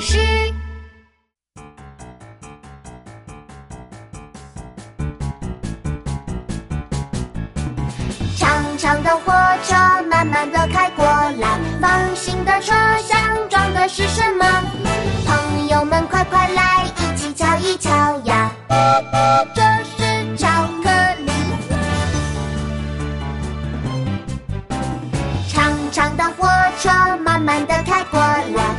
是。长长的火车慢慢的开过来，方形的车厢装的是什么？朋友们快快来，一起瞧一瞧呀！这是巧克力。长长的火车慢慢的开过来，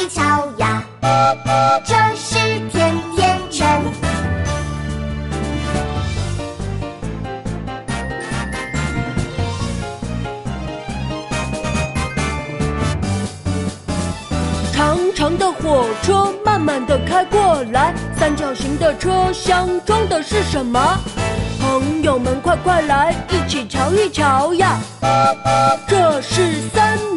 一瞧呀！这是甜甜圈。长长的火车慢慢的开过来，三角形的车厢装的是什么？朋友们快快来，一起瞧一瞧呀！这是三。